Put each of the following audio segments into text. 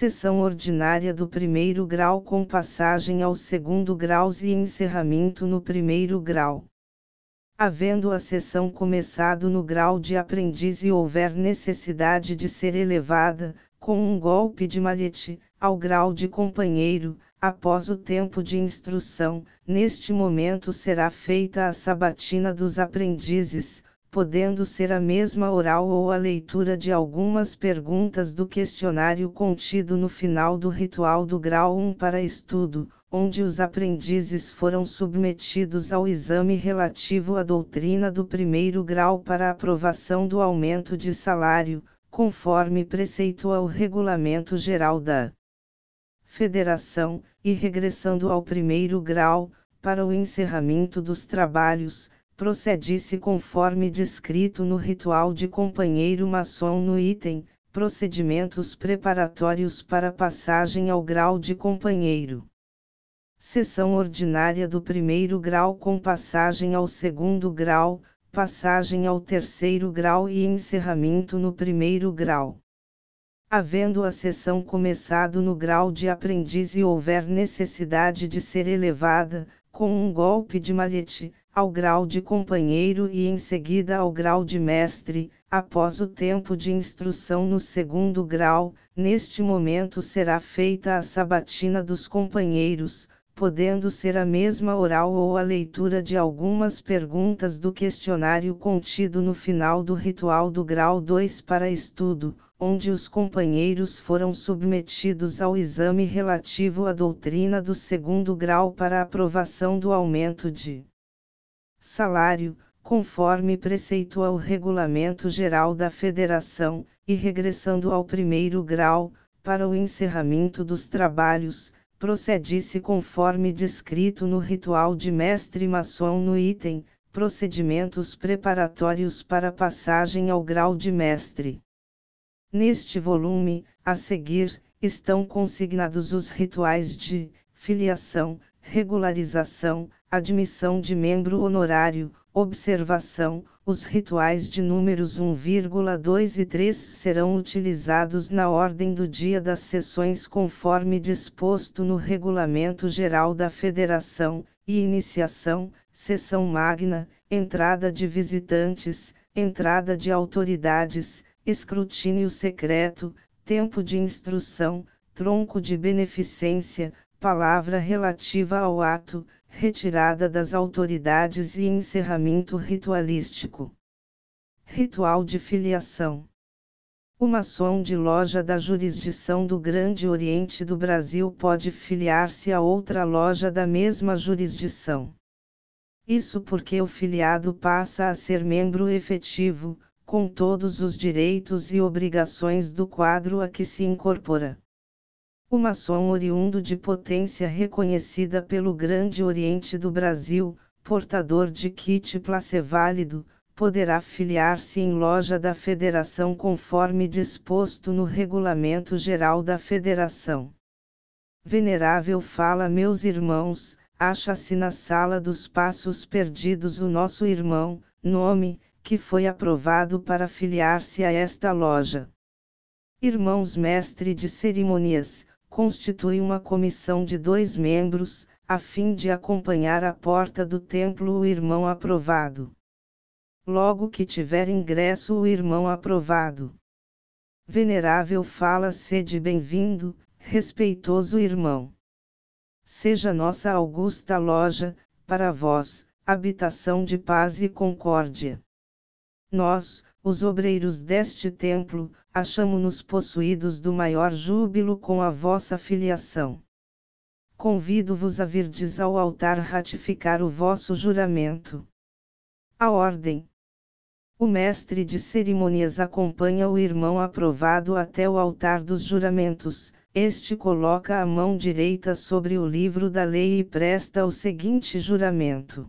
Sessão ordinária do primeiro grau com passagem ao segundo grau e encerramento no primeiro grau. Havendo a sessão começado no grau de aprendiz e houver necessidade de ser elevada, com um golpe de malhete, ao grau de companheiro, após o tempo de instrução, neste momento será feita a sabatina dos aprendizes, podendo ser a mesma oral ou a leitura de algumas perguntas do questionário contido no final do ritual do grau 1 para estudo, onde os aprendizes foram submetidos ao exame relativo à doutrina do primeiro grau para aprovação do aumento de salário, conforme preceitua o Regulamento Geral da Federação, e regressando ao primeiro grau, para o encerramento dos trabalhos, procedisse conforme descrito no ritual de companheiro maçom no item, procedimentos preparatórios para passagem ao grau de companheiro. Sessão ordinária do primeiro grau com passagem ao segundo grau, passagem ao terceiro grau e encerramento no primeiro grau. Havendo a sessão começado no grau de aprendiz e houver necessidade de ser elevada, com um golpe de malhete, ao grau de companheiro e em seguida ao grau de mestre, após o tempo de instrução no segundo grau, neste momento será feita a sabatina dos companheiros, podendo ser a mesma oral ou a leitura de algumas perguntas do questionário contido no final do ritual do grau 2 para estudo, onde os companheiros foram submetidos ao exame relativo à doutrina do segundo grau para aprovação do aumento de salário, conforme preceitua o Regulamento Geral da Federação, e regressando ao primeiro grau, para o encerramento dos trabalhos, procedisse conforme descrito no ritual de mestre maçom no item, procedimentos preparatórios para passagem ao grau de mestre. Neste volume, a seguir, estão consignados os rituais de filiação, regularização, admissão de membro honorário, observação, os rituais de números 1,2 e 3 serão utilizados na ordem do dia das sessões conforme disposto no Regulamento Geral da Federação, e iniciação, sessão magna, entrada de visitantes, entrada de autoridades, escrutínio secreto, tempo de instrução, tronco de beneficência, palavra relativa ao ato, retirada das autoridades e encerramento ritualístico. Ritual de filiação. O maçom de loja da jurisdição do Grande Oriente do Brasil pode filiar-se a outra loja da mesma jurisdição. Isso porque o filiado passa a ser membro efetivo, com todos os direitos e obrigações do quadro a que se incorpora. O maçom oriundo de potência reconhecida pelo Grande Oriente do Brasil, portador de kit place válido, poderá filiar-se em loja da Federação conforme disposto no Regulamento Geral da Federação. Venerável fala meus irmãos, acha-se na sala dos passos perdidos o nosso irmão, nome, que foi aprovado para filiar-se a esta loja. Irmãos mestre de cerimônias, constitui uma comissão de dois membros, a fim de acompanhar à porta do templo o irmão aprovado. Logo que tiver ingresso o irmão aprovado. Venerável fala sede bem-vindo, respeitoso irmão. Seja nossa augusta loja, para vós, habitação de paz e concórdia. Nós, os obreiros deste templo, achamo-nos possuídos do maior júbilo com a vossa filiação. Convido-vos a virdes ao altar ratificar o vosso juramento. A ordem. O mestre de cerimônias acompanha o irmão aprovado até o altar dos juramentos. Este coloca a mão direita sobre o livro da lei e presta o seguinte juramento: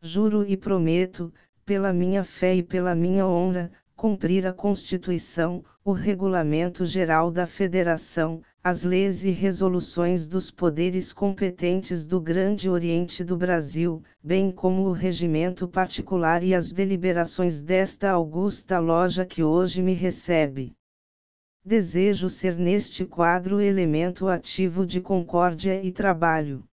Juro e prometo, pela minha fé e pela minha honra, cumprir a Constituição, o Regulamento Geral da Federação, as leis e resoluções dos poderes competentes do Grande Oriente do Brasil, bem como o regimento particular e as deliberações desta augusta loja que hoje me recebe. desejo ser neste quadro elemento ativo de concórdia e trabalho.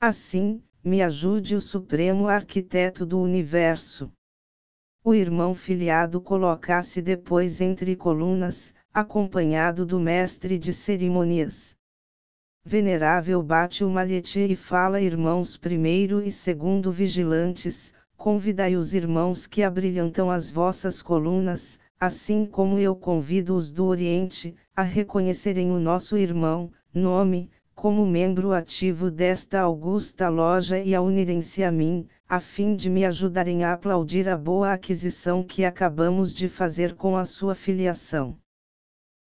Assim, me ajude o Supremo Arquiteto do Universo. O irmão filiado colocasse depois entre colunas, acompanhado do mestre de cerimônias. Venerável bate o malhete e fala irmãos primeiro e segundo vigilantes, convidai os irmãos que abrilhantam as vossas colunas, assim como eu convido os do Oriente, a reconhecerem o nosso irmão, nome, como membro ativo desta augusta loja e a unirem-se a mim, a fim de me ajudarem a aplaudir a boa aquisição que acabamos de fazer com a sua filiação.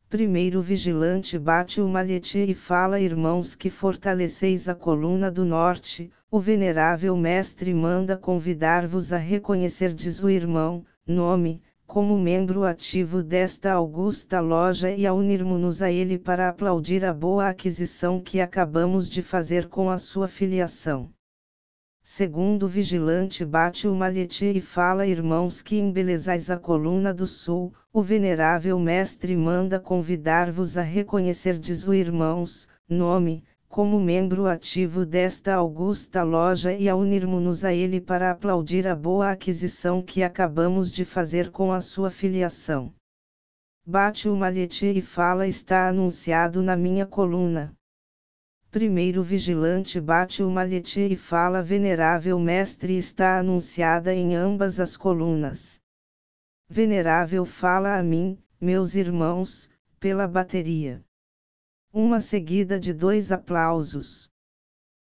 Primeiro vigilante bate o malhete e fala irmãos que fortaleceis a coluna do norte, o venerável mestre manda convidar-vos a reconhecerdes o irmão, nome, como membro ativo desta augusta loja e a unirmos-nos a ele para aplaudir a boa aquisição que acabamos de fazer com a sua filiação. Segundo vigilante bate o malhete e fala irmãos que embelezais a coluna do sul, o venerável mestre manda convidar-vos a reconhecerdes o irmãos, nome, como membro ativo desta augusta loja e a unirmos-nos a ele para aplaudir a boa aquisição que acabamos de fazer com a sua filiação. Bate o malhete e fala está anunciado na minha coluna. Primeiro vigilante bate o malhete e fala venerável mestre está anunciada em ambas as colunas. Venerável fala a mim, meus irmãos, pela bateria. Uma seguida de dois aplausos.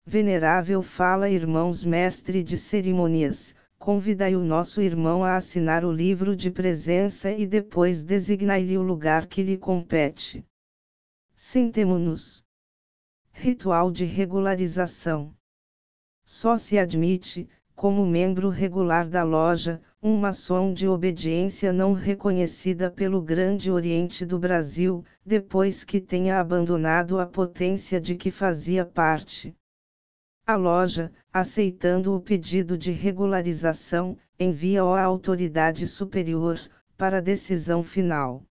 Venerável fala irmãos mestre de cerimônias, convidai o nosso irmão a assinar o livro de presença e depois designai-lhe o lugar que lhe compete. Sentemo-nos. Ritual de regularização. Só se admite, como membro regular da loja, um maçom de obediência não reconhecida pelo Grande Oriente do Brasil, depois que tenha abandonado a potência de que fazia parte. A loja, aceitando o pedido de regularização, envia-o à autoridade superior, para decisão final.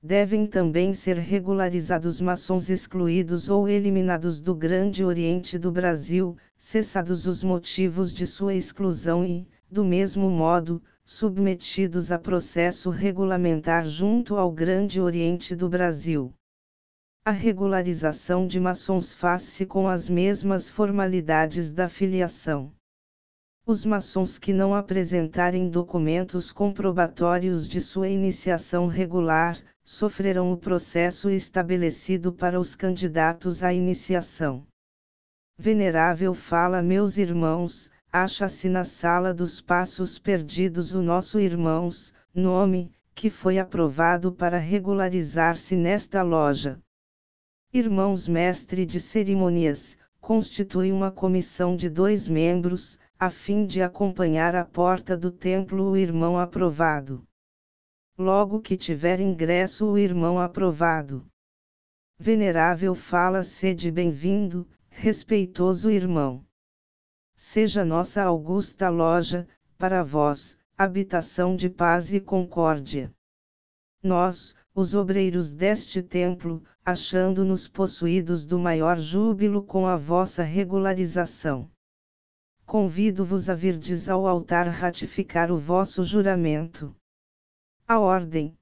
Devem também ser regularizados maçons excluídos ou eliminados do Grande Oriente do Brasil, cessados os motivos de sua exclusão e, do mesmo modo, submetidos a processo regulamentar junto ao Grande Oriente do Brasil. A regularização de maçons faz-se com as mesmas formalidades da filiação. Os maçons que não apresentarem documentos comprobatórios de sua iniciação regular, sofrerão o processo estabelecido para os candidatos à iniciação. Venerável fala, meus irmãos, acha-se na sala dos passos perdidos o nosso irmãos, nome, que foi aprovado para regularizar-se nesta loja. Irmãos mestre de cerimônias, constitui uma comissão de dois membros, a fim de acompanhar à porta do templo o irmão aprovado. Logo que tiver ingresso o irmão aprovado. Venerável fala sede bem-vindo, respeitoso irmão seja nossa augusta loja, para vós, habitação de paz e concórdia. Nós, os obreiros deste templo, achando-nos possuídos do maior júbilo com a vossa regularização. Convido-vos a virdes ao altar ratificar o vosso juramento. A ordem.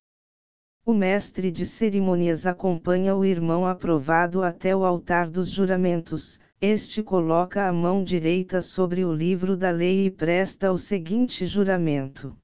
O mestre de cerimônias acompanha o irmão aprovado até o altar dos juramentos, este coloca a mão direita sobre o livro da lei e presta o seguinte juramento.